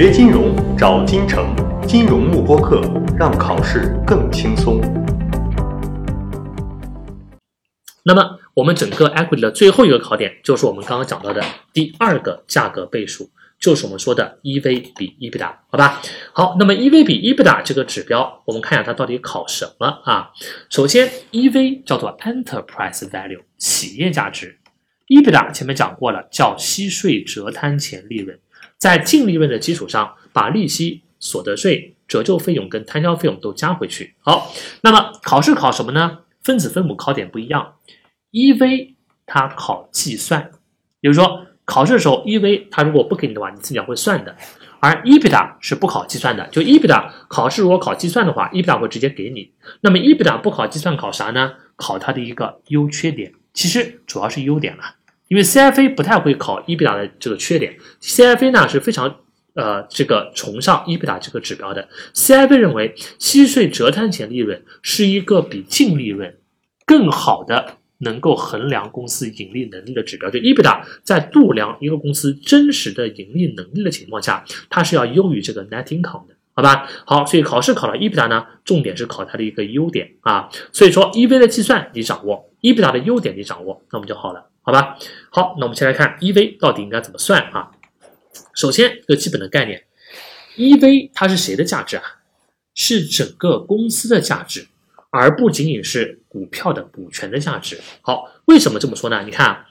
学金融找金城，金融慕播课，让考试更轻松。那么，我们整个 equity 的最后一个考点，就是我们刚刚讲到的第二个价格倍数，就是我们说的 EV 比 EBITDA，好吧？好，那么 EV 比 EBITDA 这个指标，我们看一下它到底考什么啊？首先，EV 叫做 Enterprise Value，企业价值；EBITDA 前面讲过了，叫息税折摊前利润。在净利润的基础上，把利息、所得税、折旧费用跟摊销费用都加回去。好，那么考试考什么呢？分子分母考点不一样，EV 它考计算，比如说考试的时候，EV 它如果不给你的话，你自己要会算的。而 EBITDA 是不考计算的，就 EBITDA 考试如果考计算的话，EBITDA 会直接给你。那么 EBITDA 不考计算，考啥呢？考它的一个优缺点，其实主要是优点了。因为 CFA 不太会考 EBITDA 的这个缺点，CFA 呢是非常呃这个崇尚 EBITDA 这个指标的。CFA 认为息税折摊前利润是一个比净利润更好的能够衡量公司盈利能力的指标。就 EBITDA 在度量一个公司真实的盈利能力的情况下，它是要优于这个 net income 的，好吧？好，所以考试考了 EBITDA 呢，重点是考它的一个优点啊。所以说 EV 的计算你掌握，EBITDA 的优点你掌握，那么就好了。好吧，好，那我们先来看 EV 到底应该怎么算啊？首先，一个基本的概念，EV 它是谁的价值啊？是整个公司的价值，而不仅仅是股票的股权的价值。好，为什么这么说呢？你看啊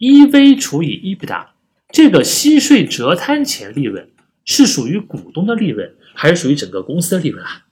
，EV 除以 EBITDA，这个息税折摊前利润是属于股东的利润，还是属于整个公司的利润啊？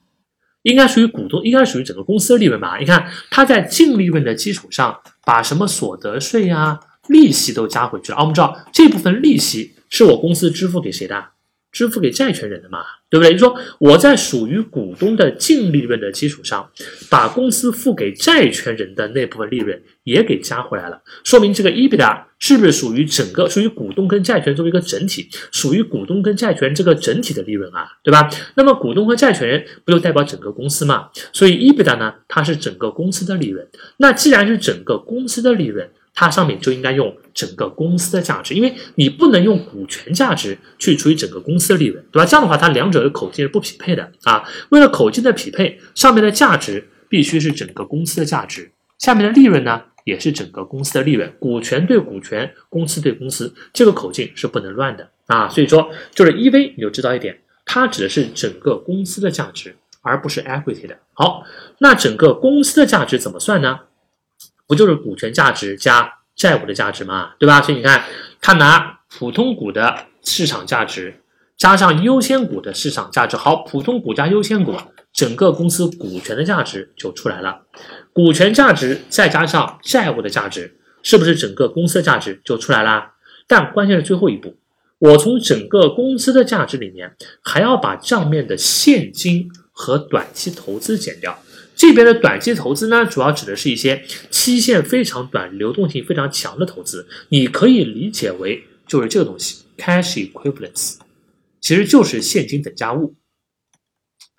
应该属于股东，应该属于整个公司的利润吧？你看，它在净利润的基础上，把什么所得税呀、利息都加回去了。啊，我们知道这部分利息是我公司支付给谁的？支付给债权人的嘛，对不对？就说我在属于股东的净利润的基础上，把公司付给债权人的那部分利润也给加回来了，说明这个 EBITDA 是不是属于整个属于股东跟债权作为一个整体，属于股东跟债权这个整体的利润啊，对吧？那么股东和债权人不就代表整个公司嘛？所以 EBITDA 呢，它是整个公司的利润。那既然是整个公司的利润，它上面就应该用整个公司的价值，因为你不能用股权价值去除以整个公司的利润，对吧？这样的话，它两者的口径是不匹配的啊。为了口径的匹配，上面的价值必须是整个公司的价值，下面的利润呢也是整个公司的利润。股权对股权，公司对公司，这个口径是不能乱的啊。所以说，就是 EV 你就知道一点，它指的是整个公司的价值，而不是 equity 的。好，那整个公司的价值怎么算呢？不就是股权价值加债务的价值嘛，对吧？所以你看，他拿普通股的市场价值加上优先股的市场价值，好，普通股加优先股，整个公司股权的价值就出来了。股权价值再加上债务的价值，是不是整个公司的价值就出来啦？但关键是最后一步，我从整个公司的价值里面还要把账面的现金和短期投资减掉。这边的短期投资呢，主要指的是一些期限非常短、流动性非常强的投资。你可以理解为就是这个东西，cash equivalents，其实就是现金等价物。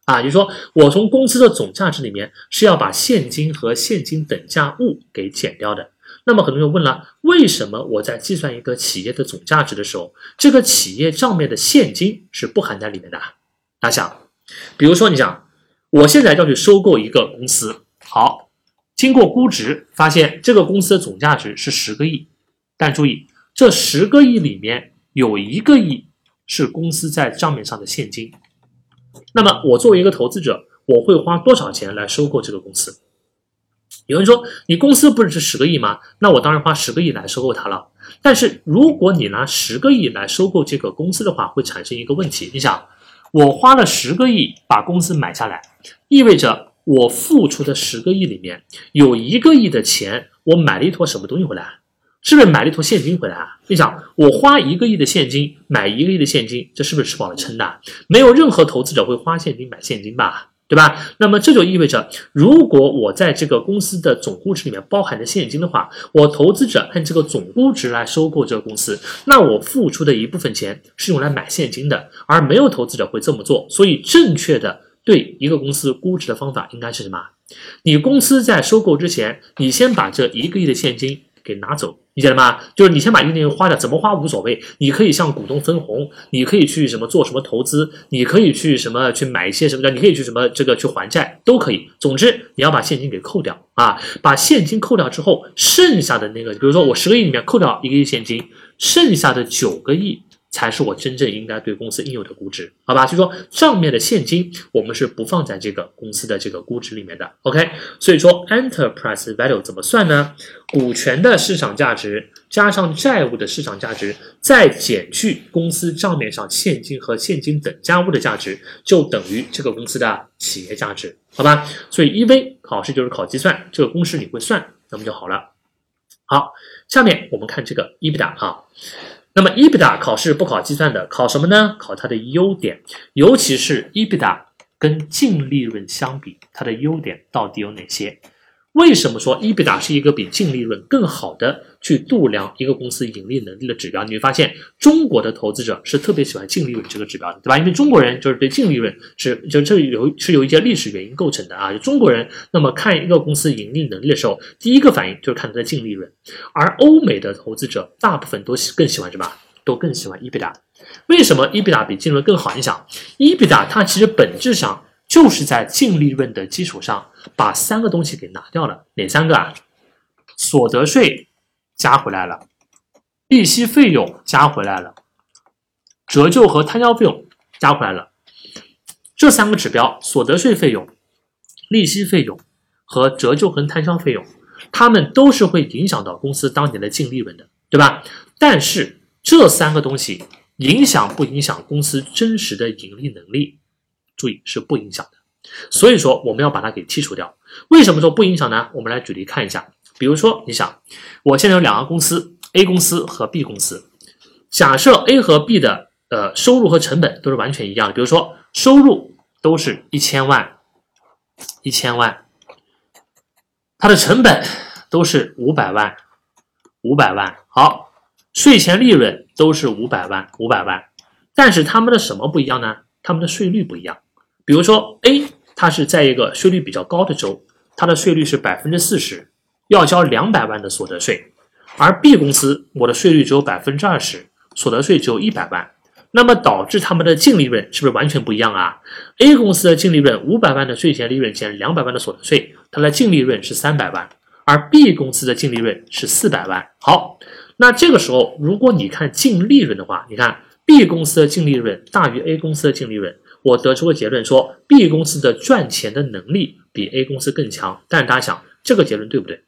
啊，就是说我从公司的总价值里面是要把现金和现金等价物给减掉的。那么很多人问了，为什么我在计算一个企业的总价值的时候，这个企业账面的现金是不含在里面的？大家想，比如说你想。我现在要去收购一个公司，好，经过估值发现这个公司的总价值是十个亿，但注意这十个亿里面有一个亿是公司在账面上的现金。那么我作为一个投资者，我会花多少钱来收购这个公司？有人说你公司不是值十个亿吗？那我当然花十个亿来收购它了。但是如果你拿十个亿来收购这个公司的话，会产生一个问题，你想。我花了十个亿把公司买下来，意味着我付出的十个亿里面有一个亿的钱，我买了一坨什么东西回来？是不是买了一坨现金回来啊？你想，我花一个亿的现金买一个亿的现金，这是不是吃饱了撑的？没有任何投资者会花现金买现金吧？对吧？那么这就意味着，如果我在这个公司的总估值里面包含着现金的话，我投资者按这个总估值来收购这个公司，那我付出的一部分钱是用来买现金的，而没有投资者会这么做。所以，正确的对一个公司估值的方法应该是什么？你公司在收购之前，你先把这一个亿的现金给拿走，理解了吗？就是你先把一定花掉，怎么花无所谓，你可以向股东分红，你可以去什么做什么投资，你可以去什么去买一些什么的，你可以去什么这个去还债都可以。总之你要把现金给扣掉啊，把现金扣掉之后，剩下的那个，比如说我十个亿里面扣掉一个亿现金，剩下的九个亿。才是我真正应该对公司应有的估值，好吧？所以说账面的现金我们是不放在这个公司的这个估值里面的，OK？所以说 enterprise value 怎么算呢？股权的市场价值加上债务的市场价值，再减去公司账面上现金和现金等价物的价值，就等于这个公司的企业价值，好吧？所以 EV 考试就是考计算，这个公式你会算，那么就好了。好，下面我们看这个 EBITDA 啊。那么 EBITDA 考试不考计算的，考什么呢？考它的优点，尤其是 EBITDA 跟净利润相比，它的优点到底有哪些？为什么说 EBITDA 是一个比净利润更好的去度量一个公司盈利能力的指标？你会发现，中国的投资者是特别喜欢净利润这个指标的，对吧？因为中国人就是对净利润是就这有是有一些历史原因构成的啊。就中国人那么看一个公司盈利能力的时候，第一个反应就是看它的净利润，而欧美的投资者大部分都喜更喜欢什么？都更喜欢 EBITDA。为什么 EBITDA 比净利润更好？你想，EBITDA 它其实本质上。就是在净利润的基础上，把三个东西给拿掉了。哪三个啊？所得税加回来了，利息费用加回来了，折旧和摊销费用加回来了。这三个指标：所得税费用、利息费用和折旧和摊销费用，它们都是会影响到公司当年的净利润的，对吧？但是这三个东西影响不影响公司真实的盈利能力？注意是不影响的，所以说我们要把它给剔除掉。为什么说不影响呢？我们来举例看一下。比如说，你想，我现在有两个公司，A 公司和 B 公司。假设 A 和 B 的呃收入和成本都是完全一样的，比如说收入都是一千万，一千万，它的成本都是五百万，五百万。好，税前利润都是五百万，五百万。但是他们的什么不一样呢？他们的税率不一样，比如说 A，它是在一个税率比较高的州，它的税率是百分之四十，要交两百万的所得税，而 B 公司我的税率只有百分之二十，所得税只有一百万，那么导致他们的净利润是不是完全不一样啊？A 公司的净利润五百万的税前利润减两百万的所得税，它的净利润是三百万，而 B 公司的净利润是四百万。好，那这个时候如果你看净利润的话，你看。B 公司的净利润大于 A 公司的净利润，我得出个结论说 B 公司的赚钱的能力比 A 公司更强。但是大家想，这个结论对不对？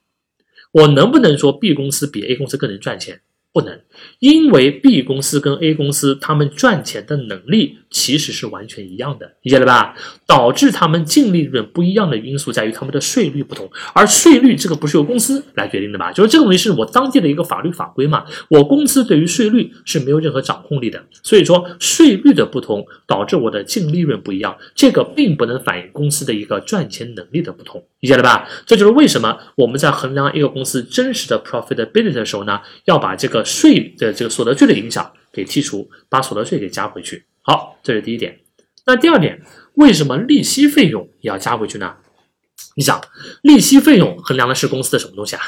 我能不能说 B 公司比 A 公司更能赚钱？不能，因为 B 公司跟 A 公司他们赚钱的能力其实是完全一样的，理解了吧？导致他们净利润不一样的因素在于他们的税率不同，而税率这个不是由公司来决定的吧？就是这个东西是我当地的一个法律法规嘛，我公司对于税率是没有任何掌控力的，所以说税率的不同导致我的净利润不一样，这个并不能反映公司的一个赚钱能力的不同，理解了吧？这就是为什么我们在衡量一个公司真实的 profitability 的时候呢，要把这个。税的这个所得税的影响给剔除，把所得税给加回去。好，这是第一点。那第二点，为什么利息费用也要加回去呢？你想，利息费用衡量的是公司的什么东西啊？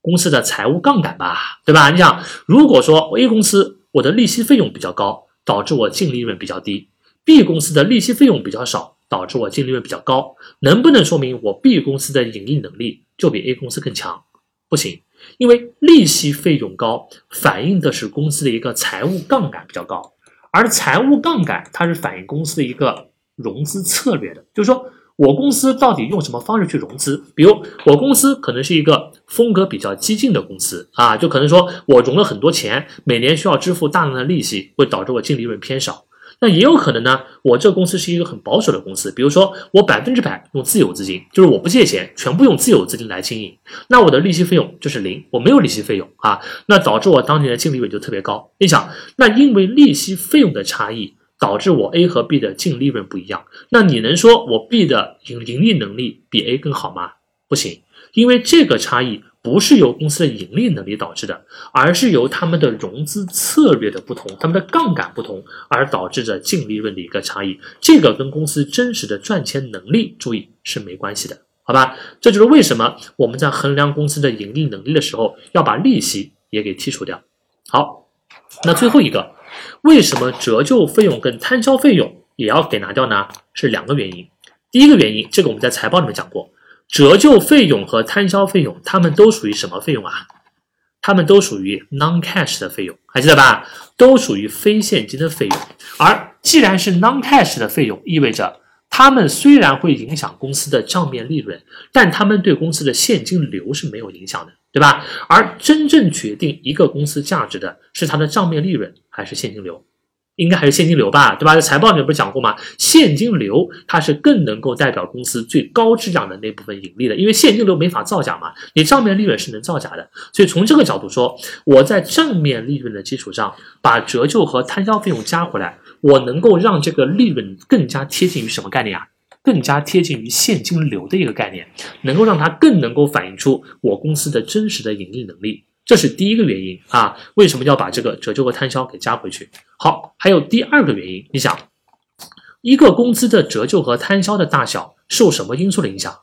公司的财务杠杆吧，对吧？你想，如果说 A 公司我的利息费用比较高，导致我净利润比较低；B 公司的利息费用比较少，导致我净利润比较高，能不能说明我 B 公司的盈利能力就比 A 公司更强？不行。因为利息费用高，反映的是公司的一个财务杠杆比较高，而财务杠杆它是反映公司的一个融资策略的，就是说我公司到底用什么方式去融资？比如我公司可能是一个风格比较激进的公司啊，就可能说我融了很多钱，每年需要支付大量的利息，会导致我净利润偏少。那也有可能呢，我这个公司是一个很保守的公司，比如说我百分之百用自有资金，就是我不借钱，全部用自有资金来经营，那我的利息费用就是零，我没有利息费用啊，那导致我当年的净利润就特别高。你想，那因为利息费用的差异，导致我 A 和 B 的净利润不一样，那你能说我 B 的盈盈利能力比 A 更好吗？不行，因为这个差异。不是由公司的盈利能力导致的，而是由他们的融资策略的不同、他们的杠杆不同而导致着净利润的一个差异。这个跟公司真实的赚钱能力，注意是没关系的。好吧？这就是为什么我们在衡量公司的盈利能力的时候，要把利息也给剔除掉。好，那最后一个，为什么折旧费用跟摊销费用也要给拿掉呢？是两个原因。第一个原因，这个我们在财报里面讲过，折旧费用和摊销费用，它们都属于什么费用啊？它们都属于 non-cash 的费用，还记得吧？都属于非现金的费用。而既然是 non-cash 的费用，意味着它们虽然会影响公司的账面利润，但它们对公司的现金流是没有影响的，对吧？而真正决定一个公司价值的是它的账面利润还是现金流？应该还是现金流吧，对吧？在财报里面不是讲过吗？现金流它是更能够代表公司最高质量的那部分盈利的，因为现金流没法造假嘛，你账面利润是能造假的。所以从这个角度说，我在账面利润的基础上把折旧和摊销费用加回来，我能够让这个利润更加贴近于什么概念啊？更加贴近于现金流的一个概念，能够让它更能够反映出我公司的真实的盈利能力。这是第一个原因啊，为什么要把这个折旧和摊销给加回去？好，还有第二个原因，你想，一个公司的折旧和摊销的大小受什么因素的影响？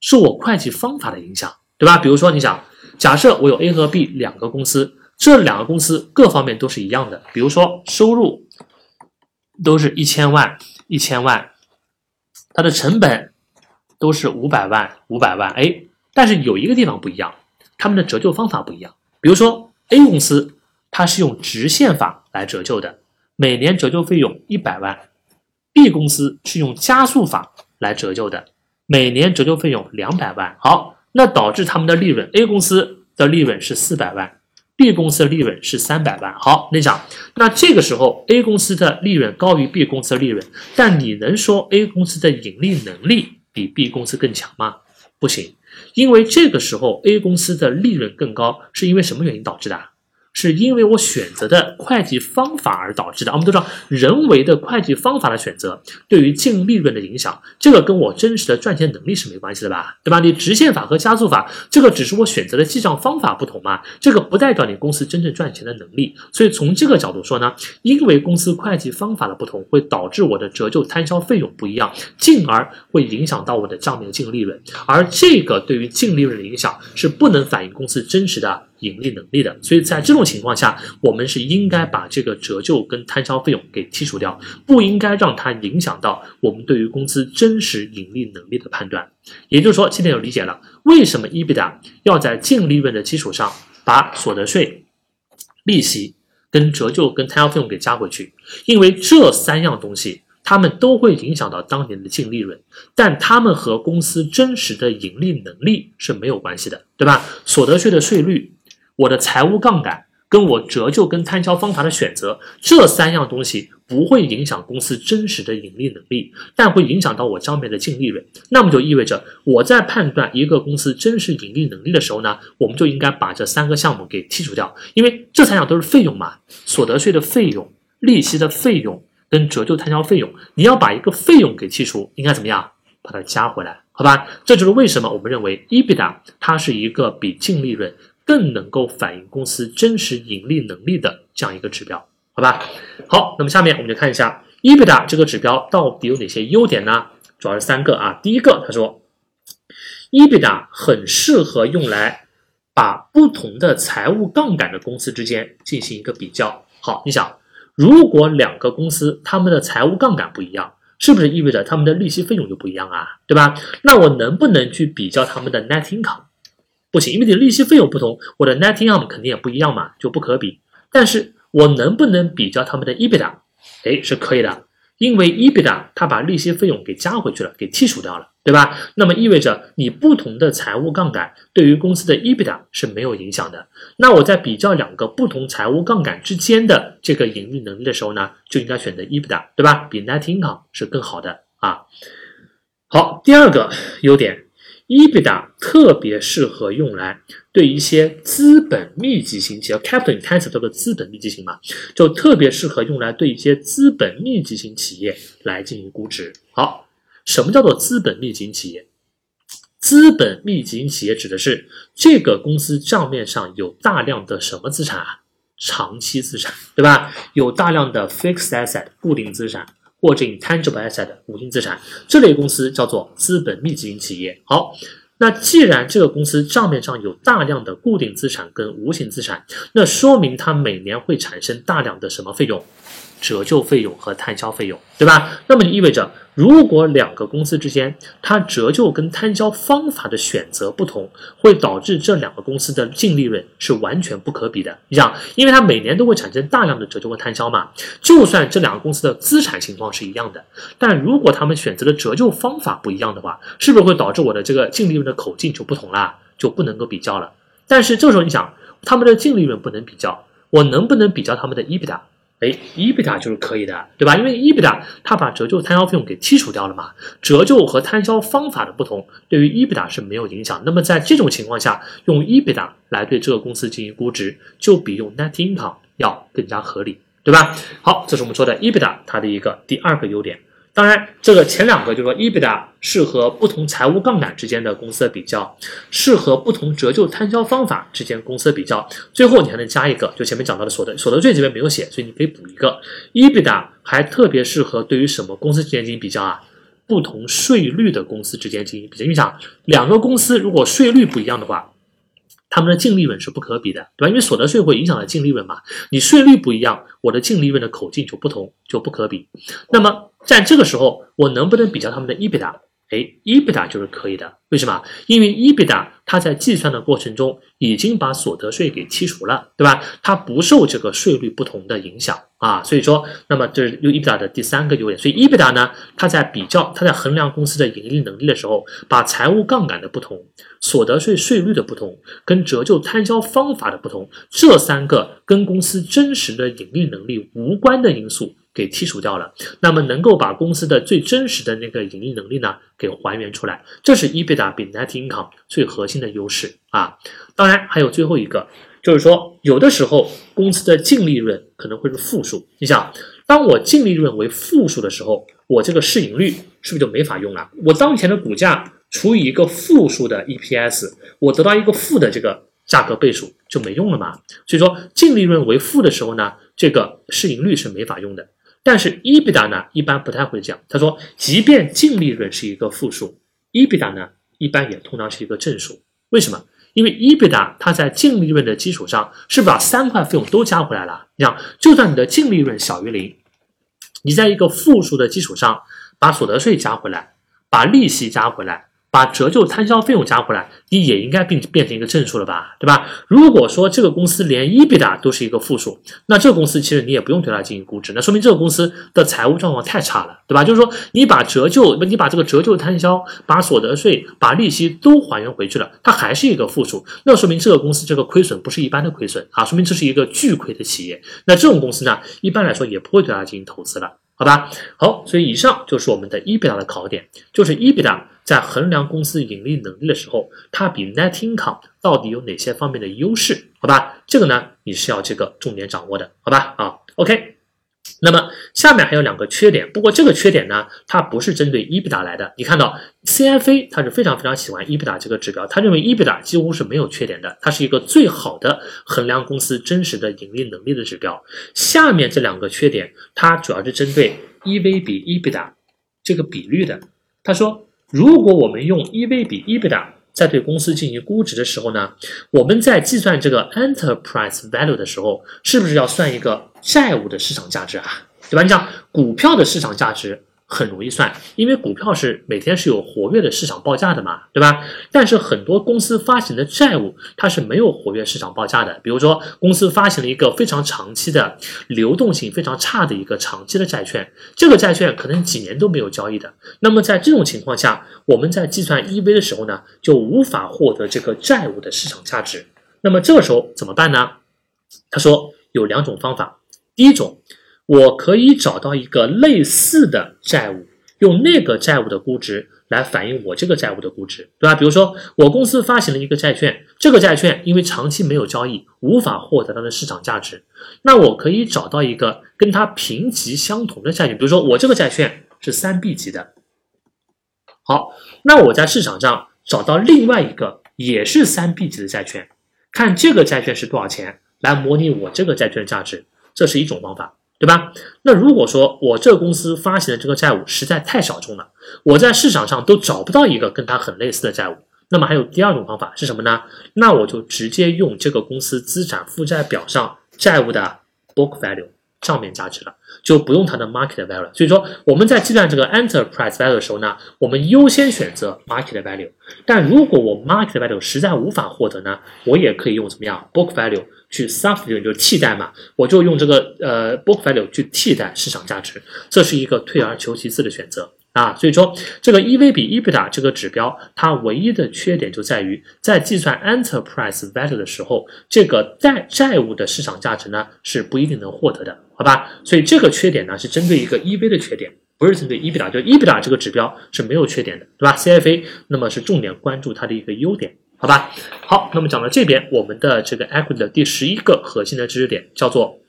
受我会计方法的影响，对吧？比如说，你想，假设我有 A 和 B 两个公司，这两个公司各方面都是一样的，比如说收入都是一千万，一千万，它的成本都是五百万，五百万，哎，但是有一个地方不一样，他们的折旧方法不一样。比如说 A 公司，它是用直线法来折旧的，每年折旧费用一百万；B 公司是用加速法来折旧的，每年折旧费用两百万。好，那导致他们的利润，A 公司的利润是四百万，B 公司的利润是三百万。好，你想，那这个时候 A 公司的利润高于 B 公司的利润，但你能说 A 公司的盈利能力比 B 公司更强吗？不行。因为这个时候 A 公司的利润更高，是因为什么原因导致的？是因为我选择的会计方法而导致的。我们都知道，人为的会计方法的选择对于净利润的影响，这个跟我真实的赚钱能力是没关系的吧？对吧？你直线法和加速法，这个只是我选择的记账方法不同嘛，这个不代表你公司真正赚钱的能力。所以从这个角度说呢，因为公司会计方法的不同，会导致我的折旧摊销费用不一样，进而会影响到我的账面净利润。而这个对于净利润的影响是不能反映公司真实的。盈利能力的，所以在这种情况下，我们是应该把这个折旧跟摊销费用给剔除掉，不应该让它影响到我们对于公司真实盈利能力的判断。也就是说，现在有理解了为什么 EBITDA 要在净利润的基础上把所得税、利息跟折旧跟摊销费用给加回去，因为这三样东西。他们都会影响到当年的净利润，但他们和公司真实的盈利能力是没有关系的，对吧？所得税的税率。我的财务杠杆跟我折旧跟摊销方法的选择，这三样东西不会影响公司真实的盈利能力，但会影响到我账面的净利润。那么就意味着我在判断一个公司真实盈利能力的时候呢，我们就应该把这三个项目给剔除掉，因为这三项都是费用嘛，所得税的费用、利息的费用跟折旧摊销费用，你要把一个费用给剔除，应该怎么样？把它加回来，好吧？这就是为什么我们认为 EBITDA 它是一个比净利润。更能够反映公司真实盈利能力的这样一个指标，好吧？好，那么下面我们就看一下 EBITDA 这个指标到底有哪些优点呢？主要是三个啊。第一个，他说，EBITDA 很适合用来把不同的财务杠杆的公司之间进行一个比较。好，你想，如果两个公司他们的财务杠杆不一样，是不是意味着他们的利息费用就不一样啊？对吧？那我能不能去比较他们的 net income？不行，因为你的利息费用不同，我的 net income 肯定也不一样嘛，就不可比。但是我能不能比较他们的 EBITDA？哎，是可以的，因为 EBITDA 它把利息费用给加回去了，给剔除掉了，对吧？那么意味着你不同的财务杠杆对于公司的 EBITDA 是没有影响的。那我在比较两个不同财务杠杆之间的这个盈利能力的时候呢，就应该选择 EBITDA，对吧？比 net income 是更好的啊。好，第二个优点。EBITDA 特别适合用来对一些资本密集型企业，capital intensive 叫做资本密集型嘛，就特别适合用来对一些资本密集型企业来进行估值。好，什么叫做资本密集型企业？资本密集型企业指的是这个公司账面上有大量的什么资产啊？长期资产，对吧？有大量的 fixed asset 固定资产。或者 intangible asset 无形资产，这类公司叫做资本密集型企业。好，那既然这个公司账面上有大量的固定资产跟无形资产，那说明它每年会产生大量的什么费用？折旧费用和摊销费用，对吧？那么就意味着，如果两个公司之间它折旧跟摊销方法的选择不同，会导致这两个公司的净利润是完全不可比的。你想，因为它每年都会产生大量的折旧和摊销嘛，就算这两个公司的资产情况是一样的，但如果他们选择的折旧方法不一样的话，是不是会导致我的这个净利润的口径就不同了，就不能够比较了？但是这时候你想，他们的净利润不能比较，我能不能比较他们的 EBITDA？哎，EBITDA 就是可以的，对吧？因为 EBITDA 它把折旧摊销费用给剔除掉了嘛，折旧和摊销方法的不同，对于 EBITDA 是没有影响。那么在这种情况下，用 EBITDA 来对这个公司进行估值，就比用 Net Income 要更加合理，对吧？好，这是我们说的 EBITDA 它的一个第二个优点。当然，这个前两个就是说，EBITDA 适合不同财务杠杆之间的公司的比较，适合不同折旧摊销方法之间公司的比较。最后你还能加一个，就前面讲到的所得所得税这边没有写，所以你可以补一个。EBITDA 还特别适合对于什么公司之间进行比较啊？不同税率的公司之间进行比较。因为想两个公司如果税率不一样的话。他们的净利润是不可比的，对吧？因为所得税会影响到净利润嘛。你税率不一样，我的净利润的口径就不同，就不可比。那么在这个时候，我能不能比较他们的 EBITDA？哎，EBITDA 就是可以的。为什么？因为 EBITDA 它在计算的过程中已经把所得税给剔除了，对吧？它不受这个税率不同的影响啊。所以说，那么这是 EBITDA 的第三个优点。所以 EBITDA 呢，它在比较，它在衡量公司的盈利能力的时候，把财务杠杆的不同、所得税税率的不同、跟折旧摊销方法的不同这三个跟公司真实的盈利能力无关的因素。给剔除掉了，那么能够把公司的最真实的那个盈利能力呢给还原出来，这是 EBITDA 比 Net Income 最核心的优势啊。当然还有最后一个，就是说有的时候公司的净利润可能会是负数。你想，当我净利润为负数的时候，我这个市盈率是不是就没法用了？我当前的股价除以一个负数的 EPS，我得到一个负的这个价格倍数就没用了嘛？所以说净利润为负的时候呢，这个市盈率是没法用的。但是 EBITDA 呢，一般不太会这样。他说，即便净利润是一个负数，EBITDA 呢，一般也通常是一个正数。为什么？因为 EBITDA 它在净利润的基础上，是把三块费用都加回来了。你想，就算你的净利润小于零，你在一个负数的基础上，把所得税加回来，把利息加回来。把折旧摊销费用加回来，你也应该变变成一个正数了吧，对吧？如果说这个公司连 EBITDA 都是一个负数，那这个公司其实你也不用对它进行估值，那说明这个公司的财务状况太差了，对吧？就是说你把折旧，你把这个折旧摊销、把所得税、把利息都还原回去了，它还是一个负数，那说明这个公司这个亏损不是一般的亏损啊，说明这是一个巨亏的企业。那这种公司呢，一般来说也不会对它进行投资了。好吧，好，所以以上就是我们的 EBITDA 的考点，就是 EBITDA 在衡量公司盈利能力的时候，它比 Net Income 到底有哪些方面的优势？好吧，这个呢你是要这个重点掌握的，好吧？啊，OK。那么下面还有两个缺点，不过这个缺点呢，它不是针对 EBITDA 来的。你看到 CFA 它是非常非常喜欢 EBITDA 这个指标，他认为 EBITDA 几乎是没有缺点的，它是一个最好的衡量公司真实的盈利能力的指标。下面这两个缺点，它主要是针对 EV 比 EBITDA 这个比率的。他说，如果我们用 EV 比 EBITDA 在对公司进行估值的时候呢，我们在计算这个 enterprise value 的时候，是不是要算一个债务的市场价值啊？对吧？你讲股票的市场价值。很容易算，因为股票是每天是有活跃的市场报价的嘛，对吧？但是很多公司发行的债务它是没有活跃市场报价的，比如说公司发行了一个非常长期的、流动性非常差的一个长期的债券，这个债券可能几年都没有交易的。那么在这种情况下，我们在计算 EV 的时候呢，就无法获得这个债务的市场价值。那么这个时候怎么办呢？他说有两种方法，第一种。我可以找到一个类似的债务，用那个债务的估值来反映我这个债务的估值，对吧？比如说，我公司发行了一个债券，这个债券因为长期没有交易，无法获得它的市场价值。那我可以找到一个跟它评级相同的债券，比如说我这个债券是三 B 级的。好，那我在市场上找到另外一个也是三 B 级的债券，看这个债券是多少钱，来模拟我这个债券的价值，这是一种方法。对吧？那如果说我这个公司发行的这个债务实在太小众了，我在市场上都找不到一个跟它很类似的债务，那么还有第二种方法是什么呢？那我就直接用这个公司资产负债表上债务的 book value 账面价值了，就不用它的 market value。所以说我们在计算这个 enterprise value 的时候呢，我们优先选择 market value。但如果我 market value 实在无法获得呢，我也可以用怎么样 book value。去 substitute 就是替代嘛，我就用这个呃 book value 去替代市场价值，这是一个退而求其次的选择啊。所以说这个 EV 比 EBITDA 这个指标，它唯一的缺点就在于在计算 enterprise value 的时候，这个债债务的市场价值呢是不一定能获得的，好吧？所以这个缺点呢是针对一个 EV 的缺点，不是针对 EBITDA，就 EBITDA 这个指标是没有缺点的，对吧？CFA 那么是重点关注它的一个优点。好吧，好，那么讲到这边，我们的这个 equity 的第十一个核心的知识点叫做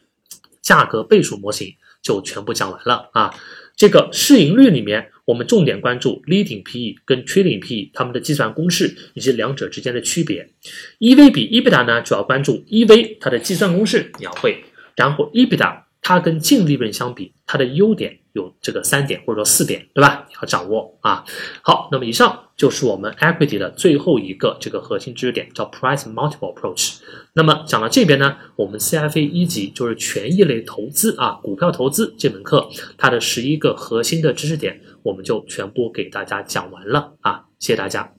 价格倍数模型，就全部讲完了啊。这个市盈率里面，我们重点关注 leading PE 跟 trailing PE 它们的计算公式以及两者之间的区别。EV 比 EBITDA 呢，主要关注 EV 它的计算公式你要会，然后 EBITDA 它跟净利润相比，它的优点。有这个三点或者说四点，对吧？要掌握啊。好，那么以上就是我们 equity 的最后一个这个核心知识点，叫 price multiple approach。那么讲到这边呢，我们 CFA 一级就是权益类投资啊，股票投资这门课，它的十一个核心的知识点，我们就全部给大家讲完了啊。谢谢大家。